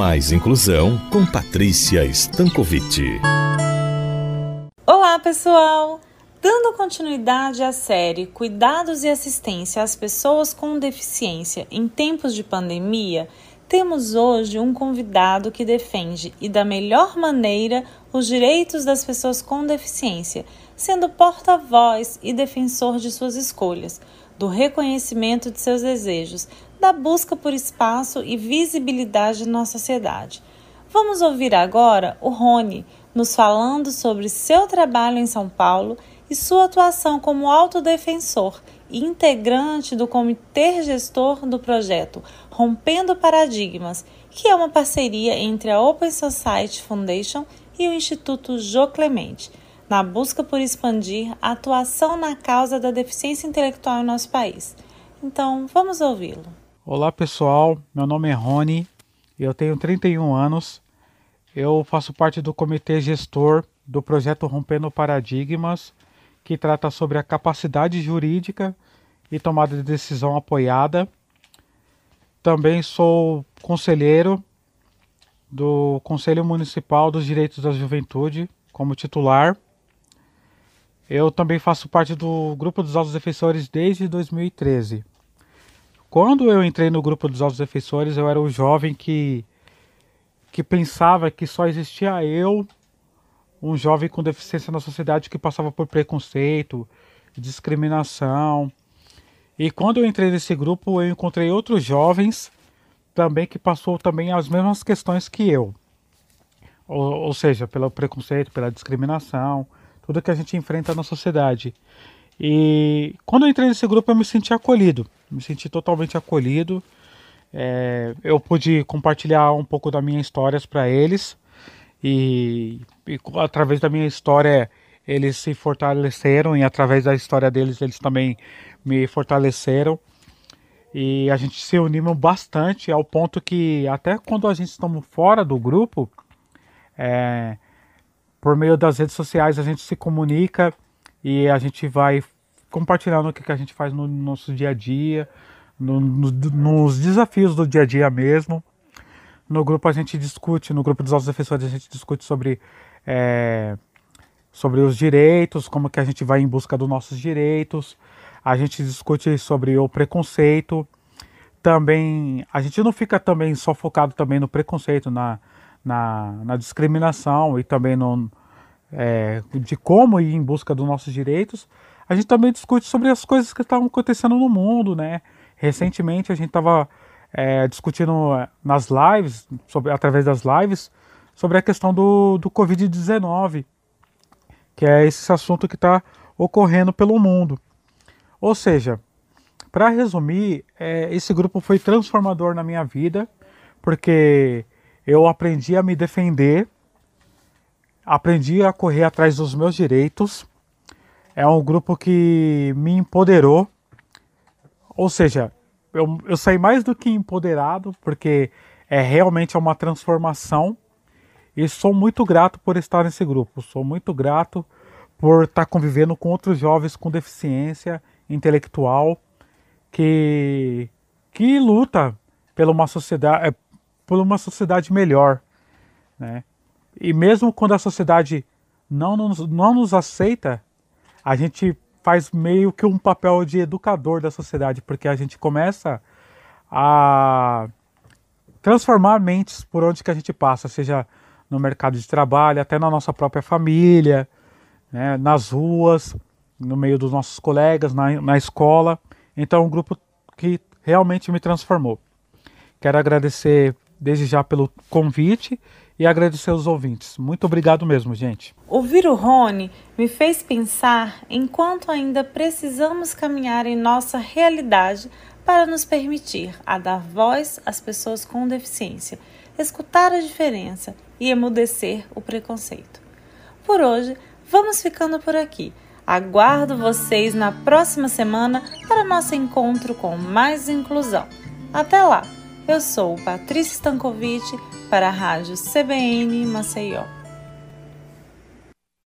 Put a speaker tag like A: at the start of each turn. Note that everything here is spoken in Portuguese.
A: Mais Inclusão com Patrícia Stankovic.
B: Olá, pessoal! Dando continuidade à série Cuidados e Assistência às Pessoas com Deficiência em Tempos de Pandemia, temos hoje um convidado que defende e da melhor maneira os direitos das pessoas com deficiência, sendo porta-voz e defensor de suas escolhas, do reconhecimento de seus desejos, da busca por espaço e visibilidade na sociedade. Vamos ouvir agora o Rony nos falando sobre seu trabalho em São Paulo e sua atuação como autodefensor e integrante do comitê gestor do projeto Rompendo Paradigmas, que é uma parceria entre a Open Society Foundation e o Instituto Jô Clemente, na busca por expandir a atuação na causa da deficiência intelectual em nosso país. Então, vamos ouvi-lo.
C: Olá pessoal, meu nome é Rony, eu tenho 31 anos, eu faço parte do comitê gestor do projeto Rompendo Paradigmas, que trata sobre a capacidade jurídica e tomada de decisão apoiada. Também sou conselheiro do Conselho Municipal dos Direitos da Juventude como titular. Eu também faço parte do grupo dos Altos Defensores desde 2013. Quando eu entrei no grupo dos Altos Defensores, eu era o jovem que que pensava que só existia eu, um jovem com deficiência na sociedade que passava por preconceito, discriminação. E quando eu entrei nesse grupo, eu encontrei outros jovens também que passou também as mesmas questões que eu. Ou, ou seja, pelo preconceito, pela discriminação, tudo que a gente enfrenta na sociedade. E quando eu entrei nesse grupo, eu me senti acolhido, me senti totalmente acolhido. É, eu pude compartilhar um pouco da minha história para eles e, e, através da minha história eles se fortaleceram e através da história deles eles também me fortaleceram e a gente se uniu bastante ao ponto que até quando a gente estamos fora do grupo é, por meio das redes sociais a gente se comunica e a gente vai compartilhando o que, que a gente faz no nosso dia a dia no, no, nos desafios do dia a dia mesmo. No grupo a gente discute, no grupo dos nossos defensores a gente discute sobre, é, sobre os direitos, como que a gente vai em busca dos nossos direitos. A gente discute sobre o preconceito. Também a gente não fica também só focado também no preconceito, na, na, na discriminação e também no, é, de como ir em busca dos nossos direitos. A gente também discute sobre as coisas que estão acontecendo no mundo, né? Recentemente a gente estava é, discutindo é, nas lives, sobre, através das lives, sobre a questão do, do Covid-19, que é esse assunto que está ocorrendo pelo mundo. Ou seja, para resumir, é, esse grupo foi transformador na minha vida, porque eu aprendi a me defender, aprendi a correr atrás dos meus direitos. É um grupo que me empoderou ou seja, eu, eu saí mais do que empoderado, porque é realmente uma transformação. E sou muito grato por estar nesse grupo. Sou muito grato por estar convivendo com outros jovens com deficiência intelectual que, que luta pela uma sociedade, por uma sociedade melhor. Né? E mesmo quando a sociedade não nos, não nos aceita, a gente faz meio que um papel de educador da sociedade, porque a gente começa a transformar mentes por onde que a gente passa, seja no mercado de trabalho, até na nossa própria família, né, nas ruas, no meio dos nossos colegas, na, na escola. Então, é um grupo que realmente me transformou. Quero agradecer desde já pelo convite e agradecer aos ouvintes. Muito obrigado mesmo, gente.
B: Ouvir o Rony me fez pensar em quanto ainda precisamos caminhar em nossa realidade para nos permitir a dar voz às pessoas com deficiência, escutar a diferença e emudecer o preconceito. Por hoje, vamos ficando por aqui. Aguardo vocês na próxima semana para nosso encontro com mais inclusão. Até lá! Eu sou Patrícia Stankovic para a Rádio CBN Maceió.